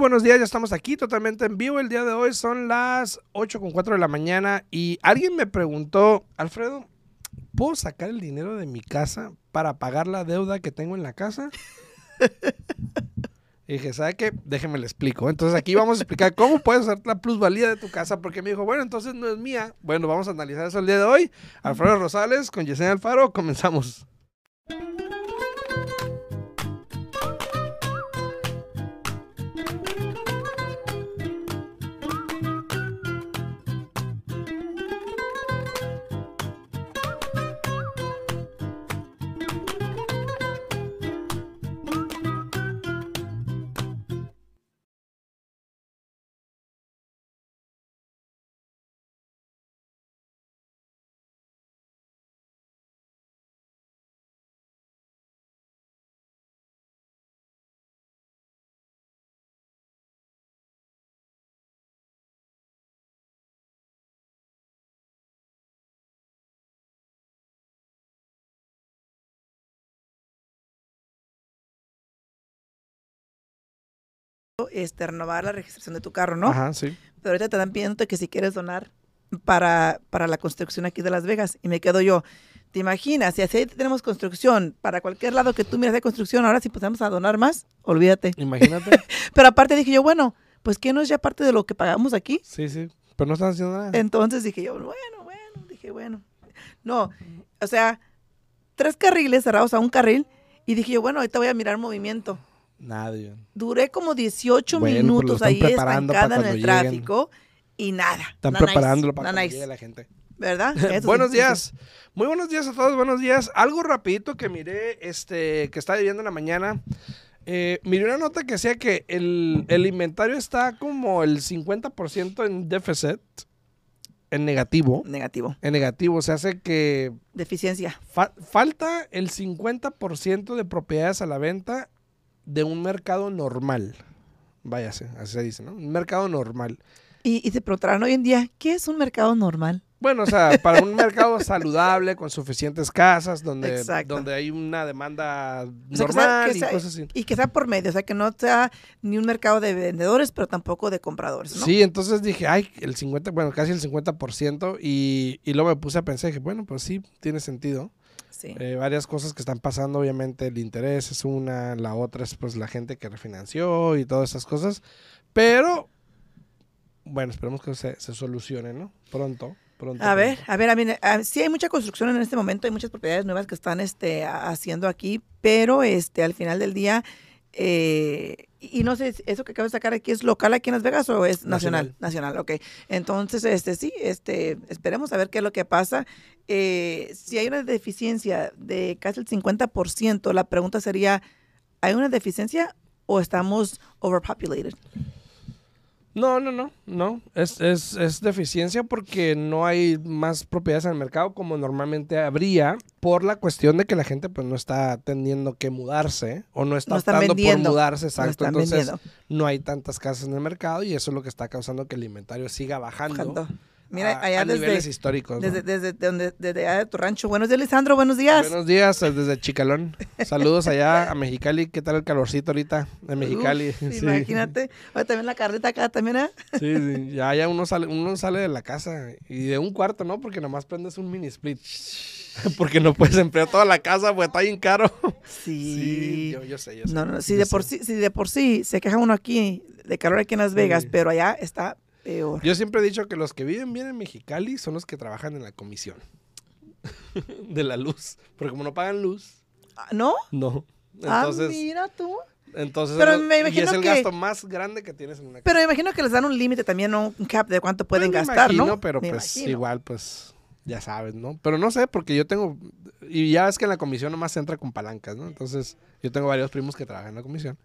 buenos días, ya estamos aquí totalmente en vivo. El día de hoy son las 8 con 4 de la mañana y alguien me preguntó, Alfredo, ¿puedo sacar el dinero de mi casa para pagar la deuda que tengo en la casa? Y dije, ¿sabe qué? Déjeme le explico. Entonces aquí vamos a explicar cómo puedes hacer la plusvalía de tu casa, porque me dijo, bueno, entonces no es mía. Bueno, vamos a analizar eso el día de hoy. Alfredo Rosales con Yesenia Alfaro, comenzamos. Este, renovar la registración de tu carro, ¿no? Ajá, sí. Pero ahorita te están pidiendo que si quieres donar para, para la construcción aquí de Las Vegas. Y me quedo yo, ¿te imaginas? Si así tenemos construcción, para cualquier lado que tú miras de construcción, ahora si podemos a donar más, olvídate. Imagínate. Pero aparte dije yo, bueno, pues que no es ya parte de lo que pagamos aquí. sí, sí. Pero no están haciendo nada. Entonces dije yo, bueno, bueno, dije, bueno. No, o sea, tres carriles cerrados a un carril. Y dije yo, bueno, ahorita voy a mirar movimiento. Nadie. Duré como 18 Bueno, pero lo minutos ahí estancada en el lleguen. tráfico y nada. Están Nada preparándolo nice, para nada que nice, llegue la gente. ¿Verdad? Sí, buenos sí, días. Muy buenos días a todos, buenos días. Algo rapidito que miré, este, que estaba viendo en la mañana. Eh, miré una nota que decía que el, el inventario está como el 50% en déficit, en negativo. Negativo. En negativo, se hace que Deficiencia. fa- falta el 50% de propiedades a la venta de un mercado normal. Váyase, así se dice, ¿no? Un mercado normal. Y, y se preguntarán hoy en día, ¿qué es un mercado normal? Bueno, o sea, para un mercado saludable, con suficientes casas, donde, Exacto. donde hay una demanda O sea, que sea- normal y cosas así. Y que sea por medio, o sea, que no sea ni un mercado de vendedores, pero tampoco de compradores, ¿no? Sí, entonces dije, ay, el 50, bueno, casi el 50%, y, y luego me puse a pensar, dije, bueno, pues sí, tiene sentido. Sí. Eh, varias cosas que están pasando, obviamente el interés es una, la otra es pues la gente que refinanció y todas esas cosas, pero bueno, esperemos que se, se solucione, ¿no? Pronto, pronto. A ver, pronto. a ver, a mí, a- sí hay mucha construcción en este momento, hay muchas propiedades nuevas que están este, haciendo aquí, pero este, al final del día, eh, y no sé, ¿eso que acabo de sacar aquí es local aquí en Las Vegas o es nacional? Nacional, ok. Entonces, este, sí, este, esperemos a ver qué es lo que pasa. Eh, si hay una deficiencia de casi el 50%, la pregunta sería, ¿hay una deficiencia o estamos overpopulated? No, no, no, no. Es, es, es deficiencia porque no hay más propiedades en el mercado como normalmente habría por la cuestión de que la gente pues no está teniendo que mudarse o no está No optando por mudarse, No exacto. están Entonces vendiendo. no hay tantas casas en el mercado y eso es lo que está causando que el inventario siga bajando. Bajando. Mira, a, allá a desde, niveles históricos. ¿no? desde, desde, donde, desde allá de tu rancho. Buenos días, Lisandro. Buenos días. Buenos días desde Chicalón. Saludos allá a Mexicali. ¿Qué tal el calorcito ahorita de Mexicali? Uf, Sí. Imagínate. Oye, también la carreta acá también, ¿eh? Sí, sí. Ya, ya uno sale, uno sale de la casa y de un cuarto, ¿no? Porque nomás prendes un mini split. Porque no puedes emplear toda la casa, pues está bien caro. Sí. yo, yo sé, yo sé. no, no, si de sé. por sí, si de por sí se queja uno aquí de calor aquí en Las Vegas, Sí. pero allá está peor. Yo siempre he dicho que los que viven bien en Mexicali son los que trabajan en la comisión de la luz. Porque como no pagan luz, Ah, ¿No? no. ah, Entonces, mira tú. entonces Pero es- me y imagino es el que- gasto más grande que tienes en una casa. Pero me imagino que les dan un límite también, ¿no? Un cap de cuánto pueden Pues me gastar, imagino, ¿no? Pero Me pues imagino. igual, pues ya sabes, ¿no? Pero no sé, porque yo tengo, y ya ves que en la comisión nomás se entra con palancas, ¿no? Entonces yo tengo varios primos que trabajan en la comisión.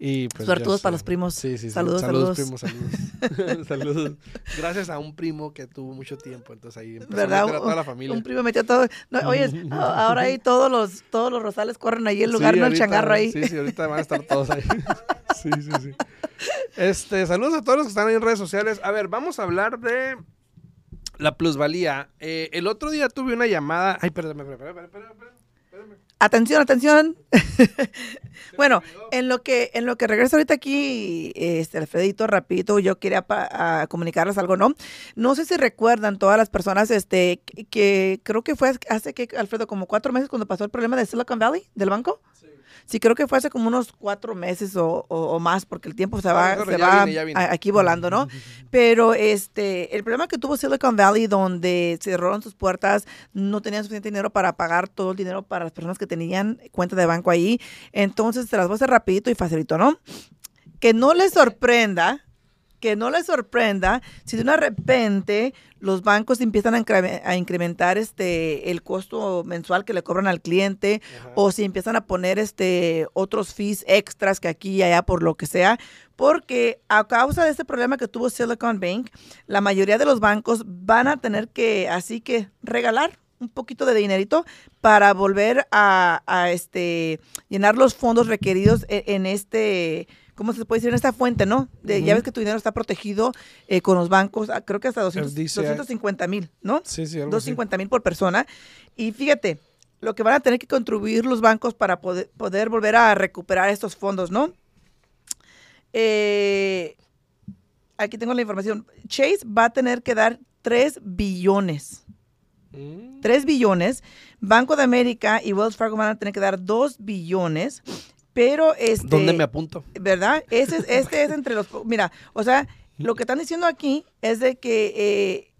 Y pues Suertudos para los primos. Sí, sí, sí. Saludos, saludos. saludos. primos, saludos. saludos. Gracias a un primo que tuvo mucho tiempo, entonces ahí empezó ¿Verdad? a meter a toda la familia. Un primo metió todo. No, oye, ahora ahí todos los, todos los rosales corren ahí el lugar, Sí, no el changarro ahí. Sí, sí, ahorita van a estar todos ahí. sí, sí, sí. Este, saludos a todos los que están ahí en redes sociales. A ver, vamos a hablar de la plusvalía. Eh, el otro día tuve una llamada. Ay, perdón, espérame, espérame, espérame. Atención, atención. Bueno, en lo que en lo que regreso ahorita aquí, este Alfredito, rapidito, yo quería pa- a comunicarles algo, ¿no? No sé si recuerdan todas las personas, este, que, que creo que fue hace que Alfredo como cuatro meses cuando pasó el problema de Silicon Valley del banco. Sí, creo que fue hace como unos cuatro meses o, o- o más, porque el tiempo se va, Ah, se va vine, vine. aquí volando, ¿no? Pero este, el problema que tuvo Silicon Valley, donde cerraron sus puertas, no tenían suficiente dinero para pagar todo el dinero para las personas que tenían cuenta de banco ahí. Entonces, se las voy a hacer rapidito y facilito, ¿no? Que no les sorprenda, que no les sorprenda si de una repente los bancos empiezan a, incre- a incrementar este el costo mensual que le cobran al cliente Ajá. o si empiezan a poner este otros fees extras que aquí y allá por lo que sea, porque a causa de este problema que tuvo Silicon Bank, la mayoría de los bancos van a tener que así que regalar un poquito de dinerito para volver a, a, este llenar los fondos requeridos e- en, este ¿cómo se puede decir? En esta fuente, ¿no? De, Ya ves que tu dinero está protegido eh, con los bancos, ah, creo que hasta 200, DCI. 250 mil, ¿no? Sí, sí, algo así. 250 mil por persona. Y fíjate, lo que van a tener que contribuir los bancos para poder, poder volver a recuperar estos fondos, ¿no? Eh, aquí tengo la información. Chase va a tener que dar 3 billones. Mm. 3 billones. Banco de América y Wells Fargo van a tener que dar 2 billones. Pero este. ¿Dónde me apunto? ¿verdad? Ese es, este es entre los... Mira, o sea, lo que están diciendo aquí es de que... eh,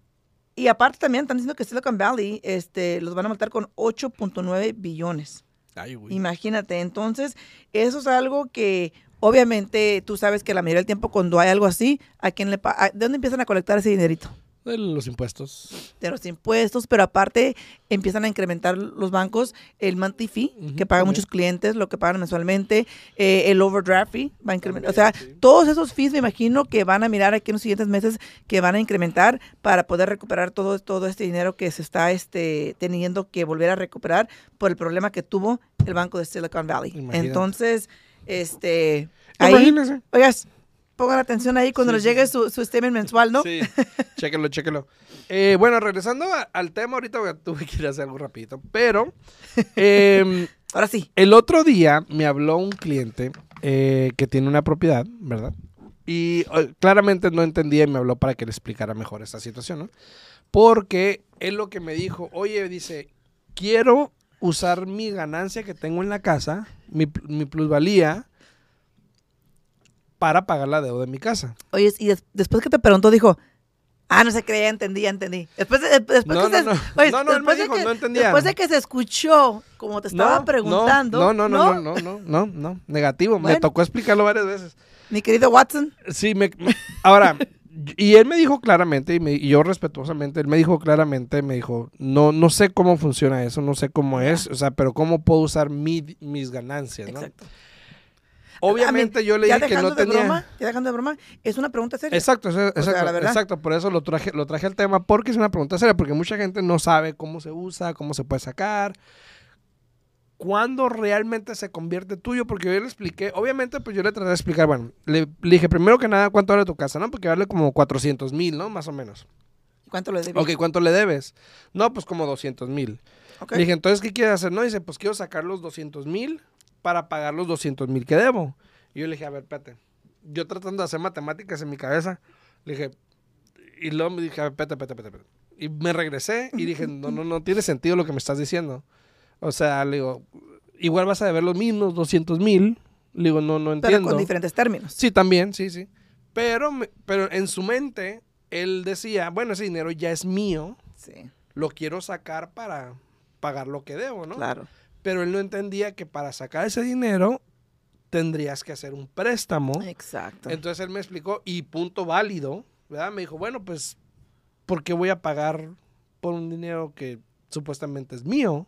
y aparte también están diciendo que Silicon Valley este, los van a matar con 8.9 billones. Ay, güey. Imagínate. Entonces, eso es algo que obviamente tú sabes que la mayoría del tiempo cuando hay algo así, ¿a quién le pa- ¿De dónde empiezan a colectar ese dinerito? De los impuestos. de los impuestos, pero aparte empiezan a incrementar los bancos el monthly fee que pagan también. muchos clientes, lo que pagan mensualmente, eh, el overdraft fee va a incrementar. O sea, sí. todos esos fees me imagino que van a mirar aquí en los siguientes meses que van a incrementar para poder recuperar todo, todo este dinero que se está este, teniendo que volver a recuperar por el problema que tuvo el banco de Silicon Valley. Imagínate. Entonces, este, ahí, Imagínese. oigas, pongan atención ahí cuando Sí, les sí, llegue su, su statement mensual, ¿no? Sí, chéquelo, chéquelo. Eh, bueno, regresando a- al tema, ahorita tuve que ir a hacer algo rapidito, pero em, Ahora sí. el otro día me habló un cliente eh, que tiene una propiedad, ¿verdad? Y eh, claramente no entendía y me habló para que le explicara mejor esta situación, ¿no? Porque él lo que me dijo, oye, dice, quiero usar mi ganancia que tengo en la casa, mi, mi plusvalía, para pagar la deuda de mi casa. Oye, y des- después que te preguntó, dijo, ah, no se creía, entendí, ya entendí. Después, de- después No, que se, no, no. oye, No, no, él me después de dijo, que- no entendía. Después de que se escuchó, como te estaba No, preguntando. No, no, no, no, no, no, no, no, negativo. Me tocó explicarlo varias veces. Mi querido Watson. Sí, me, me- ahora, y él me dijo claramente, y, me- y yo respetuosamente, él me dijo claramente, me dijo, no, no sé cómo funciona eso, no sé cómo es, o sea, pero cómo puedo usar mi- mis ganancias, ¿no? Exacto. Obviamente mean, yo le ya dije que no de tenía... broma, ya dejando de broma, es una pregunta seria. Exacto, eso- exacto, sea, la verdad. exacto, por eso lo traje, lo traje al tema, porque es una pregunta seria, porque mucha gente no sabe cómo se usa, cómo se puede sacar, cuándo realmente se convierte tuyo, porque yo le expliqué, obviamente pues yo le traté de explicar, bueno, le, le dije primero que nada cuánto vale tu casa, ¿no? Porque vale como 400 mil, ¿no? Más o menos. ¿Cuánto le debí? Ok, ¿cuánto le debes? No, pues como 200 mil. Le dije, entonces, ¿qué quieres hacer? No, dice, pues quiero sacar los 200 mil para pagar los 200 mil que debo. Y yo le dije, a ver, espérate. Yo tratando de hacer matemáticas en mi cabeza, le dije, y luego me dije, a ver, espérate, espérate, espérate, espérate. Y me regresé y dije, no, no, no tiene sentido lo que me estás diciendo. O sea, le digo, igual vas a deber los mismos 200 mil. Le digo, no, no Pero entiendo. con diferentes términos. Sí, también, sí, sí. Pero, pero en su mente, él decía, bueno, ese dinero ya es mío, Sí, lo quiero sacar para pagar lo que debo, ¿no? claro. Pero él no entendía que para sacar ese dinero tendrías que hacer un préstamo. Exacto. Entonces él me explicó, y punto válido, ¿verdad? Me dijo, bueno, pues, ¿por qué voy a pagar por un dinero que supuestamente es mío?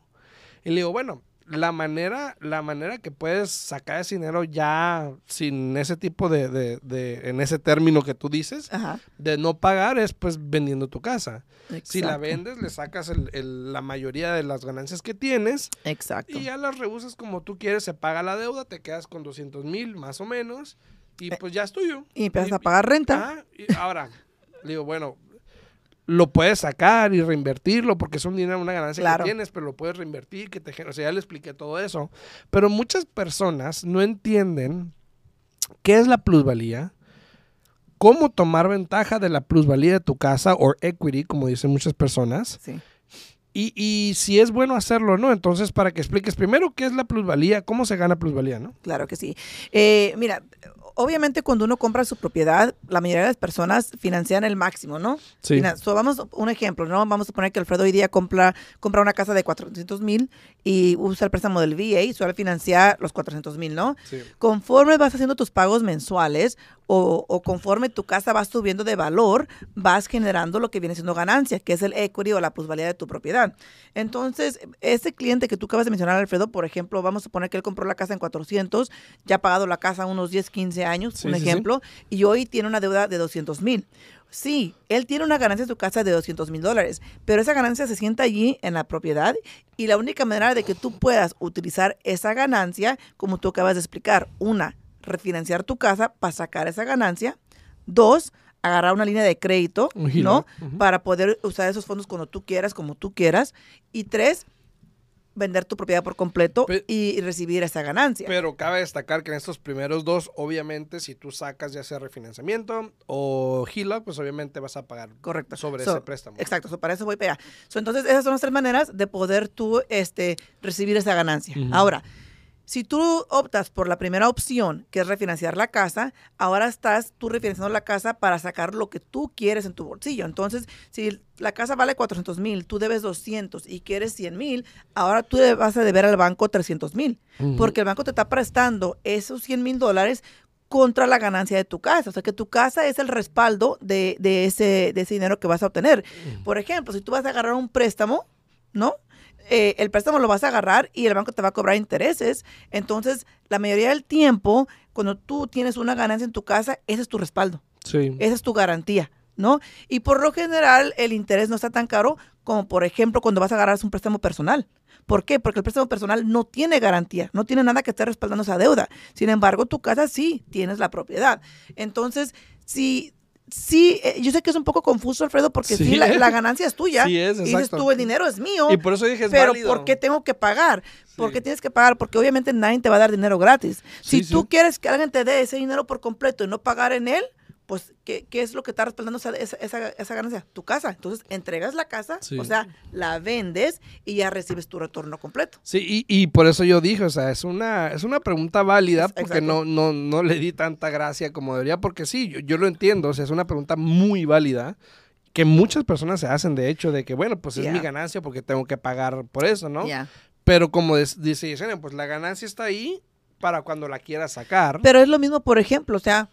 Y le digo, bueno, la manera, la manera que puedes sacar ese dinero ya sin ese tipo de, de- de- en ese término que tú dices, Ajá. de no pagar es pues vendiendo tu casa. Si la vendes, le sacas el- el- la mayoría de las ganancias que tienes Exacto. y ya las reusas como tú quieres, se paga la deuda, te quedas con 200 mil más o menos y Eh, pues ya es tuyo. Y empiezas y- a pagar renta. Ajá, y ahora, digo, bueno, lo puedes sacar y reinvertirlo porque es un dinero, una ganancia Claro. que tienes, pero lo puedes reinvertir, que te. O sea, ya le expliqué todo eso. Pero muchas personas no entienden qué es la plusvalía, cómo tomar ventaja de la plusvalía de tu casa o equity, como dicen muchas personas, Sí. y, y si es bueno hacerlo o no. Entonces, para que expliques primero qué es la plusvalía, cómo se gana plusvalía, ¿no? Claro que sí. Eh, mira, obviamente cuando uno compra su propiedad, la mayoría de las personas financian el máximo, ¿no? Sí. So, vamos un ejemplo, ¿no? Vamos a poner que Alfredo hoy día compra, compra una casa de 400 mil y usa el préstamo del VA y suele financiar los 400 mil, ¿no? Sí. Conforme vas haciendo tus pagos mensuales o, o conforme tu casa va subiendo de valor, vas generando lo que viene siendo ganancia, que es el equity o la plusvalía de tu propiedad. Entonces, ese cliente que tú acabas de mencionar, Alfredo, por ejemplo, vamos a poner que él compró la casa en 400, ya ha pagado la casa unos 10, 15 años, Sí, un sí, sí. ejemplo, y hoy tiene una deuda de 200 mil. Sí, él tiene una ganancia en su casa de 200 mil dólares, pero esa ganancia se sienta allí en la propiedad y la única manera de que tú puedas utilizar esa ganancia, como tú acabas de explicar, una, refinanciar tu casa para sacar esa ganancia, dos, agarrar una línea de crédito, ¿no? Para poder usar esos fondos cuando tú quieras, como tú quieras, y tres, vender tu propiedad por completo y, recibir esa ganancia. Pero cabe destacar que en estos primeros dos, obviamente, si tú sacas ya sea refinanciamiento o HELOC, pues obviamente vas a pagar Correcto. sobre So, ese préstamo. Exacto, so, para eso voy allá. So, entonces, esas son las tres maneras de poder tú este, recibir esa ganancia. Ahora, si tú optas por la primera opción, que es refinanciar la casa, ahora estás tú refinanciando la casa para sacar lo que tú quieres en tu bolsillo. Entonces, si la casa vale 400 mil, tú debes 200 y quieres 100 mil, ahora tú vas a deber al banco 300 mil. Porque el banco te está prestando esos 100 mil dólares contra la ganancia de tu casa. O sea, que tu casa es el respaldo de, de ese, de ese dinero que vas a obtener. Por ejemplo, si tú vas a agarrar un préstamo, ¿no? Eh, el préstamo lo vas a agarrar y el banco te va a cobrar intereses. Entonces, la mayoría del tiempo, cuando tú tienes una ganancia en tu casa, ese es tu respaldo. Sí. Esa es tu garantía, ¿no? Y por lo general, el interés no está tan caro como, por ejemplo, cuando vas a agarrar un préstamo personal. ¿Por qué? Porque el préstamo personal no tiene garantía, no tiene nada que esté respaldando esa deuda. Sin embargo, tu casa sí tienes la propiedad. Entonces, si... Sí, eh, yo sé que es un poco confuso, Alfredo, porque sí, Sí. la, la ganancia es tuya. Sí es, y dices tú, el dinero es mío. Y por eso dije, es Pero válido. ¿por qué tengo que pagar? ¿Por Sí. qué tienes que pagar? Porque obviamente nadie te va a dar dinero gratis. Si tú quieres que alguien te dé ese dinero por completo y no pagar en él, pues, ¿qué, qué es lo que está respaldando esa, esa, esa- esa ganancia? Tu casa. Entonces, entregas la casa, Sí. o sea, la vendes y ya recibes tu retorno completo. Sí, y, y por eso yo dije, o sea, es una, es una pregunta válida porque exacto. no, no, no le di tanta gracia como debería, porque sí, yo, yo lo entiendo, o sea, es una pregunta muy válida que muchas personas se hacen, de hecho, de que, bueno, pues es mi ganancia porque tengo que pagar por eso, ¿no? Ya. Pero como dice Yesenia, pues la ganancia está ahí para cuando la quieras sacar. Pero es lo mismo, por ejemplo, o sea,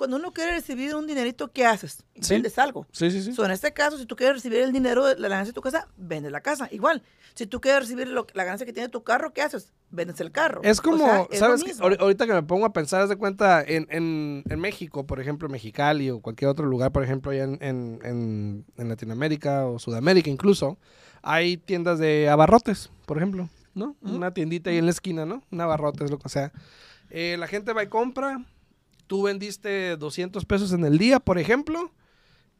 cuando uno quiere recibir un dinerito, ¿qué haces? Sí. Vendes algo. sí, sí, sí. So, en este caso, si tú quieres recibir el dinero de la ganancia de tu casa, vendes la casa. Igual. Si tú quieres recibir lo- la ganancia que tiene tu carro, ¿qué haces? Vendes el carro. Es O como, sea, es ¿sabes? Ahori- Ahorita que me pongo a pensar, haz de cuenta, en, en, en México, por ejemplo, Mexicali o cualquier otro lugar, por ejemplo, allá en, en, en- Latinoamérica o Sudamérica incluso, hay tiendas de abarrotes, por ejemplo, ¿no? Una tiendita ahí en la esquina, ¿no? Un abarrotes, lo que sea. Eh, la gente va y compra, tú vendiste 200 pesos en el día, por ejemplo,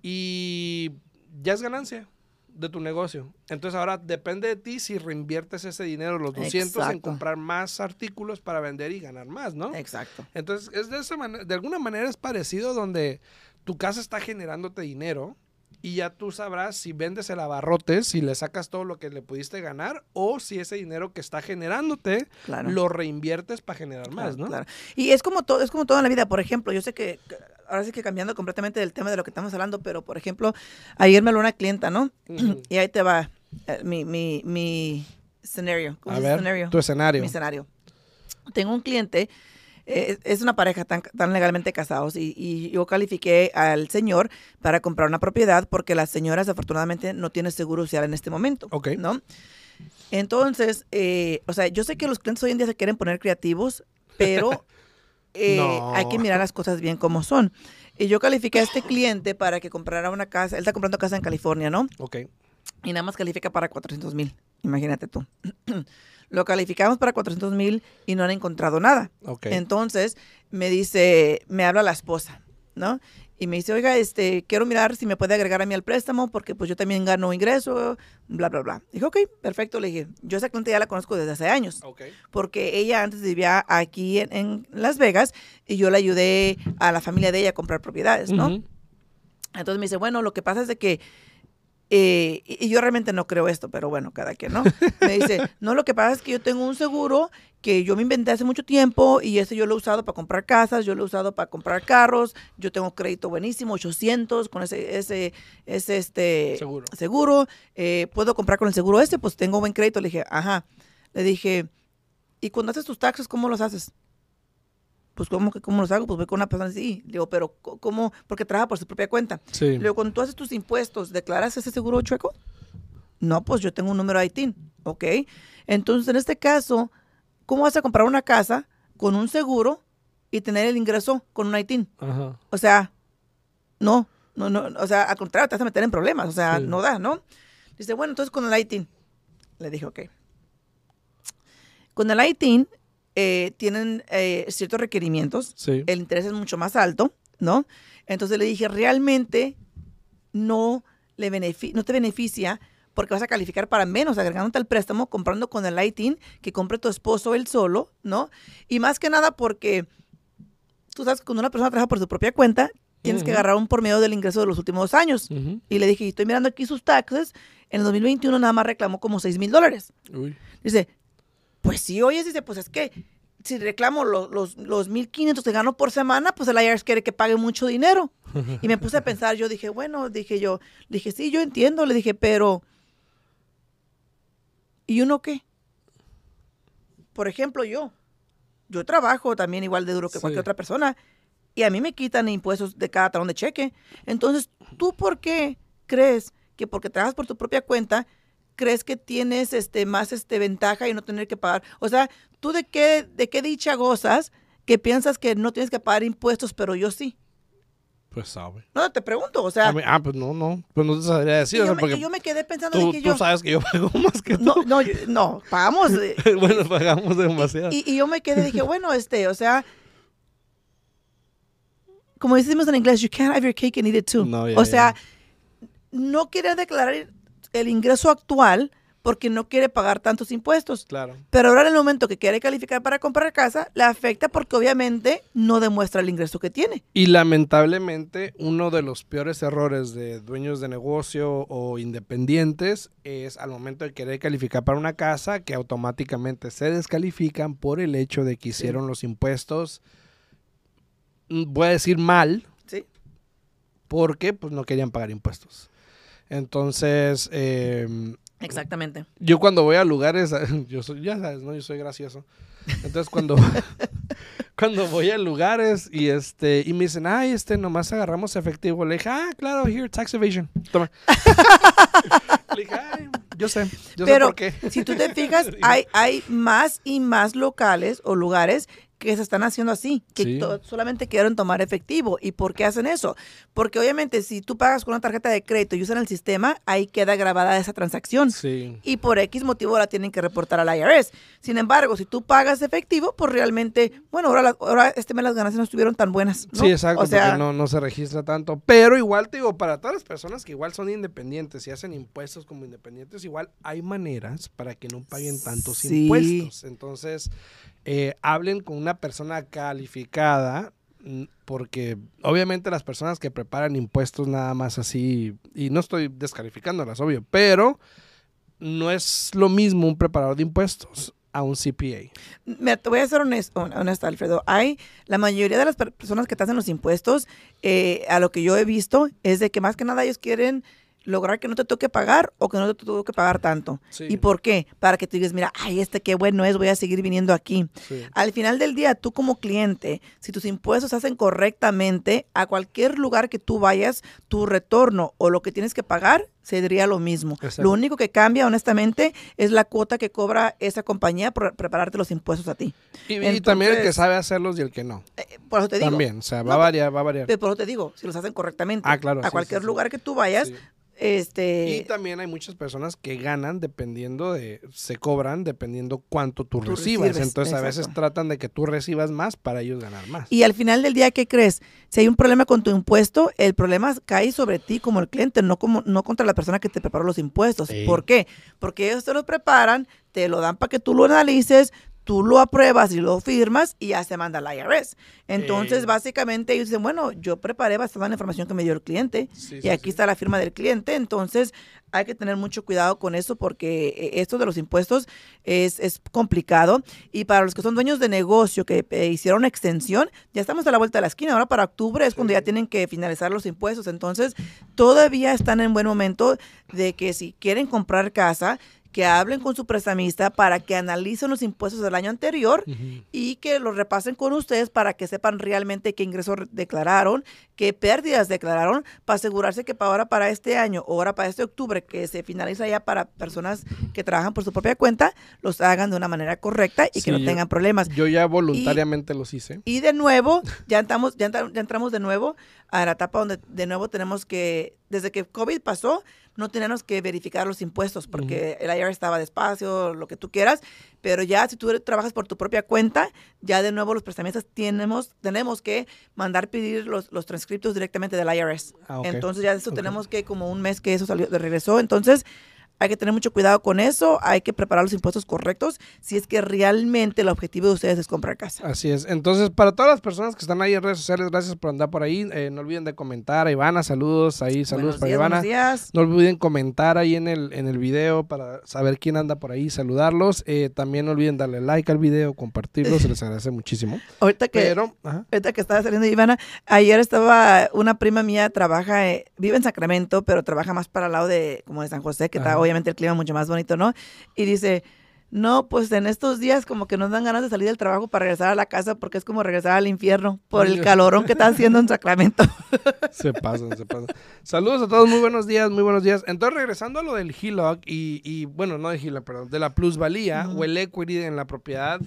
y ya es ganancia de tu negocio. Entonces ahora depende de ti si reinviertes ese dinero, los 200, en comprar más artículos para vender y ganar más, ¿no? Exacto. Entonces, es de, esa manera, de alguna manera es parecido donde tu casa está generándote dinero y ya tú sabrás si vendes el abarrote, si le sacas todo lo que le pudiste ganar o si ese dinero que está generándote Claro. lo reinviertes para generar más, Claro, ¿no? claro. Y es como todo, es como todo en la vida. Por ejemplo, yo sé que ahora sí que cambiando completamente del tema de lo que estamos hablando, pero por ejemplo, ayer me habló una clienta, ¿no? Y ahí te va eh, mi, mi, mi scenario. ¿Cómo A dice ver, scenario? tu escenario. Mi escenario. Tengo un cliente, es una pareja tan, tan legalmente casados y, y yo califiqué al señor para comprar una propiedad porque la señora desafortunadamente no tiene seguro social en este momento. Ok. ¿No? Entonces, eh, o sea, yo sé que los clientes hoy en día se quieren poner creativos, pero eh, No. hay que mirar las cosas bien como son. Y yo califiqué a este cliente para que comprara una casa. Él está comprando casa en California, ¿no? Ok. Y nada más califica para 400 mil. Imagínate tú. Lo calificamos para 400 mil y no han encontrado nada. Ok. Entonces me dice, me habla la esposa, ¿no? Y me dice, oiga, este, quiero mirar si me puede agregar a mí al préstamo porque pues yo también gano ingreso, bla, bla, bla. Dije, ok, perfecto. Le dije, yo esa cliente ya la conozco desde hace años. Ok. Porque ella antes vivía aquí en, en Las Vegas y yo le ayudé a la familia de ella a comprar propiedades, ¿no? Entonces me dice, bueno, lo que pasa es de que, eh, y y yo realmente no creo esto, pero bueno, cada quien, ¿no? Me dice, no, lo que pasa es que yo tengo un seguro que yo me inventé hace mucho tiempo y ese yo lo he usado para comprar casas, yo lo he usado para comprar carros, yo tengo crédito buenísimo, 800 con ese, ese, ese este, Seguro. seguro, eh, puedo comprar con el seguro este, pues tengo buen crédito. Le dije, ajá. Le dije, ¿y cuando haces tus taxes, cómo los haces? Pues, ¿cómo, que cómo los hago? Pues voy con una persona así. Le digo, pero ¿cómo? Porque trabaja por su propia cuenta. Sí. Le digo, cuando tú haces tus impuestos, ¿declaras ese seguro chueco? No, pues yo tengo un número ITIN, ¿ok? Entonces, en este caso, ¿cómo vas a comprar una casa con un seguro y tener el ingreso con un ITIN? Ajá. O sea, no, no, no, o sea, al contrario, te vas a meter en problemas, o sea, Sí. no da, ¿no? Dice, bueno, entonces con el ITIN. Le dije, ok. Con el ITIN eh, tienen eh, ciertos requerimientos, Sí. el interés es mucho más alto, ¿no? Entonces le dije, realmente no, le benefi- no te beneficia porque vas a calificar para menos agregándote al préstamo comprando con el ITIN que compre tu esposo él solo, ¿no? Y más que nada porque tú sabes que cuando una persona trabaja por su propia cuenta, tienes que agarrar un por medio del ingreso de los últimos dos años. Ujú. Y le dije, estoy mirando aquí sus taxes, en el 2021 nada más reclamó como 6 mil dólares. Dice, pues sí, oye, dice, pues es que si reclamo los, los, los 1.500 que gano por semana, pues el IRS quiere que pague mucho dinero. Y me puse a pensar, yo dije, bueno, dije yo, dije, sí, yo entiendo, le dije, pero, ¿y uno qué? Por ejemplo, yo, yo trabajo también igual de duro que Sí. cualquier otra persona y a mí me quitan impuestos de cada talón de cheque. Entonces, ¿tú por qué crees que porque trabajas por tu propia cuenta, crees que tienes este más este ventaja y no tener que pagar? O sea, ¿tú de qué de qué dicha gozas que piensas que no tienes que pagar impuestos, pero yo sí? Pues sabe. No, te pregunto, o sea, A mí- ah, pues no, no. Pues no te sabría y decir. o yo, sea, me, porque y yo me quedé pensando tú, de que tú yo sabes que yo pago más que tú. no, no, yo- no, pagamos eh, bueno, pagamos demasiado. y, y yo me quedé dije, bueno, este, o sea, como decimos en inglés, you can't have your cake and eat it too. No, ya, o sea, ya. no quiere declarar el ingreso actual porque no quiere pagar tantos impuestos. Claro. Pero ahora en el momento que quiere calificar para comprar casa, le afecta porque obviamente no demuestra el ingreso que tiene. Y lamentablemente, uno de los peores errores de dueños de negocio o independientes es al momento de querer calificar para una casa que automáticamente se descalifican por el hecho de que hicieron los impuestos, mm, voy a decir mal, ¿Sí? porque pues no querían pagar impuestos. Entonces, em, Exactamente. yo cuando voy a lugares, yo soy, ya sabes, ¿no? Yo soy gracioso. Entonces cuando, cuando voy a lugares y este, y me dicen, ay, este, nomás agarramos efectivo. Le dije, ah, claro, here, tax evasion. Toma. Le dije, ay, yo sé, yo sé Pero por qué. si tú te fijas, hay, hay más y más locales o lugares que se están haciendo así, que Sí. solamente quieren tomar efectivo. ¿Y por qué hacen eso? Porque obviamente si tú pagas con una tarjeta de crédito y usan el sistema, ahí queda grabada esa transacción. Sí. Y por X motivo la tienen que reportar al IRS. Sin embargo, si tú pagas efectivo, pues realmente, bueno, ahora, la- ahora este mes las ganancias no estuvieron tan buenas. ¿no? Sí, exacto, O sea, porque no, no se registra tanto. Pero igual te digo, para todas las personas que igual son independientes y hacen impuestos como independientes, igual hay maneras para que no paguen tantos Sí. impuestos. Entonces, eh, hablen con una persona calificada, mm, porque obviamente las personas que preparan impuestos nada más así, y no estoy descalificándolas, obvio, pero no es lo mismo un preparador de impuestos a un CPA. Mira, te voy a ser honesto, honesta, Alfredo. Hay la mayoría de las per- personas que te hacen los impuestos, eh, a lo que yo he visto, es de que más que nada ellos quieren lograr que no te toque pagar o que no te toque pagar tanto. Sí. ¿Y por qué? Para que tú digas, mira, ay, este qué bueno es, voy a seguir viniendo aquí. Sí. Al final del día, tú como cliente, si tus impuestos se hacen correctamente, a cualquier lugar que tú vayas, tu retorno o lo que tienes que pagar sería lo mismo. Exacto. Lo único que cambia, honestamente, es la cuota que cobra esa compañía por prepararte los impuestos a ti. Y, y también el que sabe hacerlos y el que no. Eh, por eso te digo. También, o sea, va No, a variar, va a variar. Pero por eso te digo, si los hacen correctamente. Ah, claro, A sí, cualquier lugar que tú vayas. Este, Y también hay muchas personas que ganan dependiendo de, se cobran dependiendo cuánto tú, Tú recibas. recibes, Entonces a veces tratan de que tú recibas más para ellos ganar más. Y al final del día, ¿qué crees? Si hay un problema con tu impuesto, el problema cae sobre ti como el cliente, no, como, no contra la persona que te preparó los impuestos. Sí. ¿Por qué? Porque ellos te lo preparan, te lo dan para que tú lo analices, tú lo apruebas y lo firmas y ya se manda al IRS. Entonces, básicamente ellos dicen, bueno, yo preparé basada en la información que me dio el cliente Sí, y sí, aquí sí. está la firma del cliente. Entonces, hay que tener mucho cuidado con eso porque eh, esto de los impuestos es, es complicado. Y para los que son dueños de negocio que eh, hicieron extensión, ya estamos a la vuelta de la esquina. Ahora para octubre es cuando ya tienen que finalizar los impuestos. Entonces, todavía están en buen momento de que si quieren comprar casa, que hablen con su prestamista para que analicen los impuestos del año anterior y que los repasen con ustedes para que sepan realmente qué ingresos re- declararon, qué pérdidas declararon, para asegurarse que para ahora para este año o ahora para este octubre, que se finaliza ya para personas que trabajan por su propia cuenta, los hagan de una manera correcta y Sí, que no yo- tengan problemas. Yo ya voluntariamente los hice. Y de nuevo, ya entramos, ya, entra- ya entramos de nuevo a la etapa donde de nuevo tenemos que, desde que COVID pasó, no tenemos que verificar los impuestos porque el IRS estaba despacio, lo que tú quieras, pero ya si tú trabajas por tu propia cuenta, ya de nuevo los prestamistas tenemos, tenemos que mandar pedir los, los transcriptos directamente del IRS. Ah. Entonces ya de eso tenemos que como un mes que eso salió, de regresó, entonces hay que tener mucho cuidado con eso, hay que preparar los impuestos correctos si es que realmente el objetivo de ustedes es comprar casa. Así es. Entonces, para todas las personas que están ahí en redes sociales, gracias por andar por ahí. Eh, no olviden de comentar a Ivana. Saludos ahí, saludos Buenos para días, Ivana. buenos días. No olviden comentar ahí en el, en el video para saber quién anda por ahí, saludarlos. Eh, también no olviden darle like al video, compartirlo, se les agradece muchísimo. Ahorita que, Pero, ahorita que estaba saliendo Ivana, ayer estaba una prima mía, trabaja, eh, vive en Sacramento, pero trabaja más para el lado de, como de San José, que está Ajá. Obviamente el clima mucho más bonito, ¿no? Y dice, no, pues en estos días como que nos dan ganas de salir del trabajo para regresar a la casa porque es como regresar al infierno por el Ay, calorón que está haciendo en Sacramento. se pasan, se pasan. Saludos a todos, muy buenos días, muy buenos días. Entonces, regresando a lo del HELOC y, y bueno, no de HELOC, perdón, de la plusvalía Ujú. o el equity en la propiedad.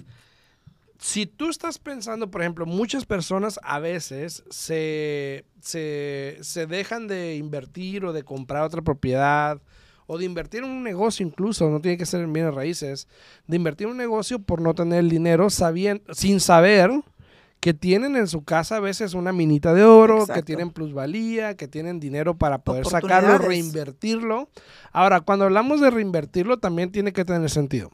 Si tú estás pensando, por ejemplo, muchas personas a veces se, se, se dejan de invertir o de comprar otra propiedad o de invertir en un negocio incluso, no tiene que ser en bienes raíces, de invertir en un negocio por no tener el dinero sin saber que tienen en su casa a veces una minita de oro, que tienen plusvalía, que tienen dinero para poder sacarlo, reinvertirlo. Ahora, cuando hablamos de reinvertirlo, también tiene que tener sentido.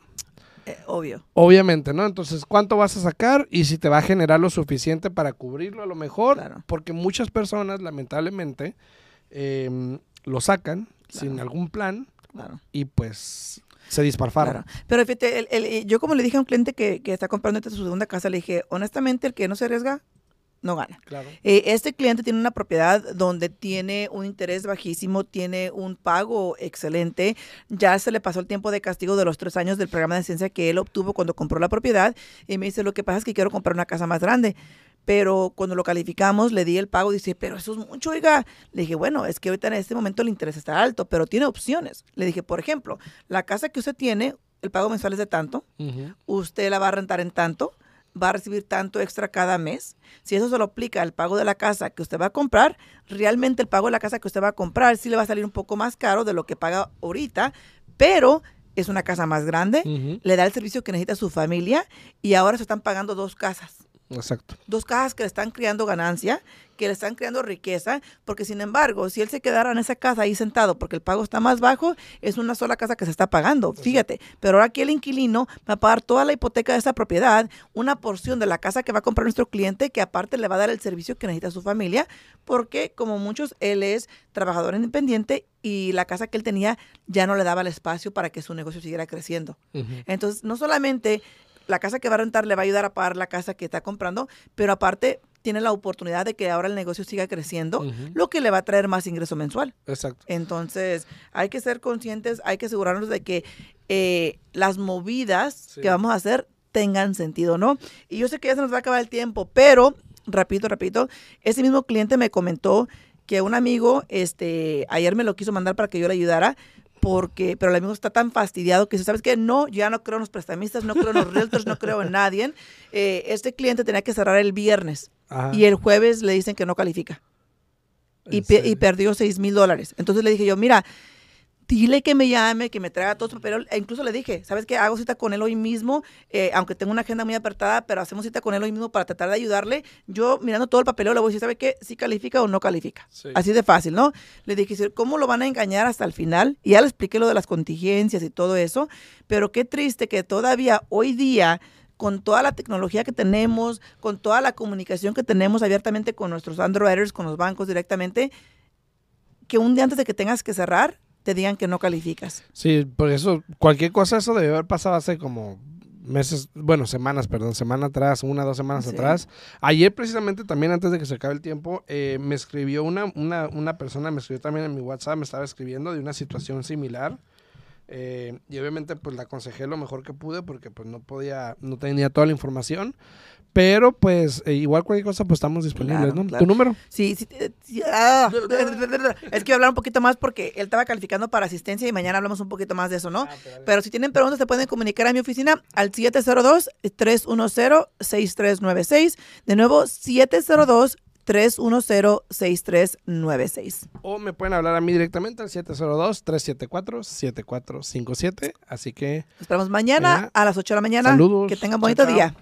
Eh, obvio. Obviamente, ¿no? Entonces, ¿cuánto vas a sacar? Y si te va a generar lo suficiente para cubrirlo a lo mejor. Claro. Porque muchas personas, lamentablemente, em, lo sacan sin algún plan Claro. y pues se disparfaron. Claro. Pero fíjate, el- el- eh, yo como le dije a un cliente que, que está comprando esta su segunda casa, le dije, honestamente, el que no se arriesga, no gana. Claro. Eh, este cliente tiene una propiedad donde tiene un interés bajísimo, tiene un pago excelente. Ya se le pasó el tiempo de castigo de los tres años del programa de ciencia que él obtuvo cuando compró la propiedad. Y me dice, lo que pasa es que quiero comprar una casa más grande. Pero cuando lo calificamos, le di el pago. Dice, pero eso es mucho, oiga. Le dije, bueno, es que ahorita en este momento el interés está alto, pero tiene opciones. Le dije, por ejemplo, la casa que usted tiene, el pago mensual es de tanto usted la va a rentar en tanto, va a recibir tanto extra cada mes. Si eso se lo aplica al pago de la casa que usted va a comprar, realmente el pago de la casa que usted va a comprar sí le va a salir un poco más caro de lo que paga ahorita, pero es una casa más grande, le da el servicio que necesita su familia y ahora se están pagando dos casas Exacto. dos cajas que le están creando ganancia, que le están creando riqueza, porque sin embargo, si él se quedara en esa casa ahí sentado porque el pago está más bajo, es una sola casa que se está pagando, fíjate. Pero ahora aquí el inquilino va a pagar toda la hipoteca de esa propiedad, una porción de la casa que va a comprar nuestro cliente, que aparte le va a dar el servicio que necesita su familia, porque como muchos, él es trabajador independiente y la casa que él tenía ya no le daba el espacio para que su negocio siguiera creciendo. Entonces, no solamente la casa que va a rentar le va a ayudar a pagar la casa que está comprando, pero aparte tiene la oportunidad de que ahora el negocio siga creciendo, lo que le va a traer más ingreso mensual. Exacto. Entonces, hay que ser conscientes, hay que asegurarnos de que eh, las movidas Sí. que vamos a hacer tengan sentido, ¿no? Y yo sé que ya se nos va a acabar el tiempo, pero, repito, repito, ese mismo cliente me comentó que un amigo, este, ayer me lo quiso mandar para que yo le ayudara, porque, pero el amigo está tan fastidiado que dice, ¿sabes qué? No, ya no creo en los prestamistas, no creo en los realtors, no creo en nadie. Eh, este cliente tenía que cerrar el viernes Ajá. y el jueves le dicen que no califica. y, ¿En pe- y perdió 6 mil dólares. Entonces le dije yo, mira, dile que me llame, que me traiga todo su papel. E incluso le dije, ¿sabes qué? Hago cita con él hoy mismo, eh, aunque tengo una agenda muy apretada, pero hacemos cita con él hoy mismo para tratar de ayudarle. Yo, mirando todo el papeleo, le voy a decir, ¿sabe qué? Si califica o no califica. Sí. Así de fácil, ¿no? Le dije, "Sí, ¿cómo lo van a engañar hasta el final? Y ya le expliqué lo de las contingencias y todo eso, pero qué triste que todavía hoy día con toda la tecnología que tenemos, con toda la comunicación que tenemos abiertamente con nuestros underwriters, con los bancos directamente, que un día antes de que tengas que cerrar, te digan que no calificas. Sí, por eso, cualquier cosa, eso debió haber pasado hace como meses, bueno, semanas, perdón, semana atrás, una, dos semanas Sí. atrás. Ayer, precisamente, también antes de que se acabe el tiempo, eh, me escribió una, una, una persona, me escribió también en mi WhatsApp, me estaba escribiendo de una situación similar. eh, y obviamente, pues la aconsejé lo mejor que pude porque pues no podía, no tenía toda la información. Pero pues eh, igual cualquier cosa, pues estamos disponibles, Claro, ¿no? claro. ¿Tu número? Sí, sí, eh, sí, ah, es que voy a hablar un poquito más porque él estaba calificando para asistencia y mañana hablamos un poquito más de eso, ¿no? Pero si tienen preguntas, se pueden comunicar a mi oficina al 702-310-6396. De nuevo, 702-310-6396. O me pueden hablar a mí directamente al 702-374-7457. Así que Nos esperamos mañana Mañana. a las 8 de la mañana. Saludos. Que tengan Chao, bonito chao. día.